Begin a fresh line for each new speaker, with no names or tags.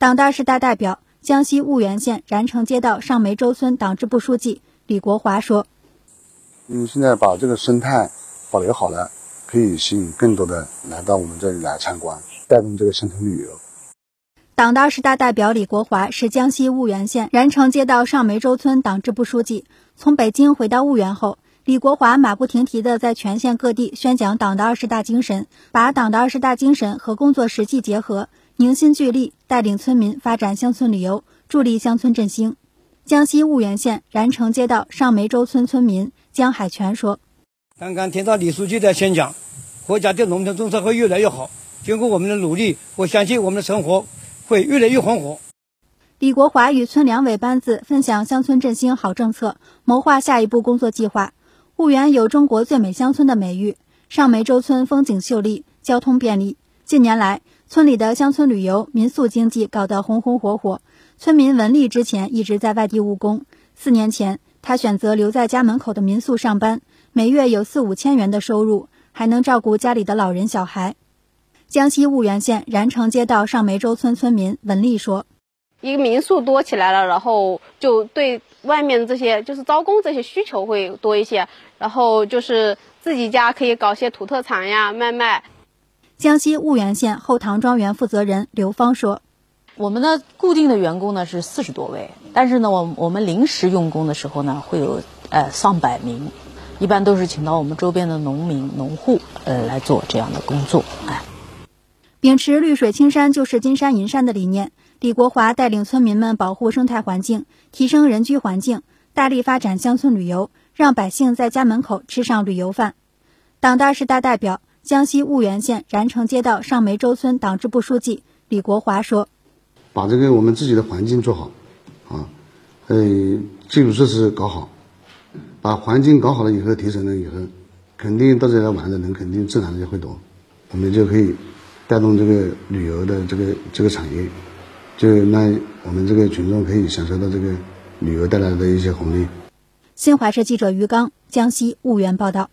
党的二十大代表、江西婺源县燃城街道上梅洲村党支部书记李国华说：“
嗯，现在把这个生态保留好了，可以吸引更多的来到我们这里来参观，带动这个乡村旅游。”
党的二十大代表李国华是江西婺源县燃城街道上梅洲村党支部书记。从北京回到婺源后，李国华马不停蹄地在全县各地宣讲党的二十大精神，把党的二十大精神和工作实际结合。凝心聚力，带领村民发展乡村旅游，助力乡村振兴。江西婺源县燃城街道上梅洲村村民江海泉说：“
刚刚听到李书记的宣讲，国家对农村政策会越来越好。经过我们的努力，我相信我们的生活会越来越红火。”
李国华与村两委班子分享乡村振兴好政策，谋划下一步工作计划。婺源有中国最美乡村的美誉，上梅洲村风景秀丽，交通便利。近年来，村里的乡村旅游、民宿经济搞得红红火火。村民文丽之前一直在外地务工，四年前他选择留在家门口的民宿上班，每月有四五千元的收入，还能照顾家里的老人小孩。江西婺源县燃城街道上梅洲村村民文丽说：“
一个民宿多起来了，然后就对外面这些就是招工这些需求会多一些，然后就是自己家可以搞些土特产呀卖卖。”
江西婺源县后塘庄园负责人刘芳说：“
我们的固定的员工呢是四十多位，但是呢，我我们临时用工的时候呢，会有呃上百名，一般都是请到我们周边的农民、农户呃来做这样的工作。哎，
秉持‘绿水青山就是金山银山’的理念，李国华带领村民们保护生态环境，提升人居环境，大力发展乡村旅游，让百姓在家门口吃上旅游饭。党的二十大代表。”江西婺源县燃城街道上梅洲村党支部书记李国华说：“
把这个我们自己的环境做好，啊，呃，基础设施搞好，把环境搞好了以后，提升了以后，肯定到这里来玩的人肯定自然的就会多，我们就可以带动这个旅游的这个这个产业，就让我们这个群众可以享受到这个旅游带来的一些红利。”
新华社记者于刚，江西婺源报道。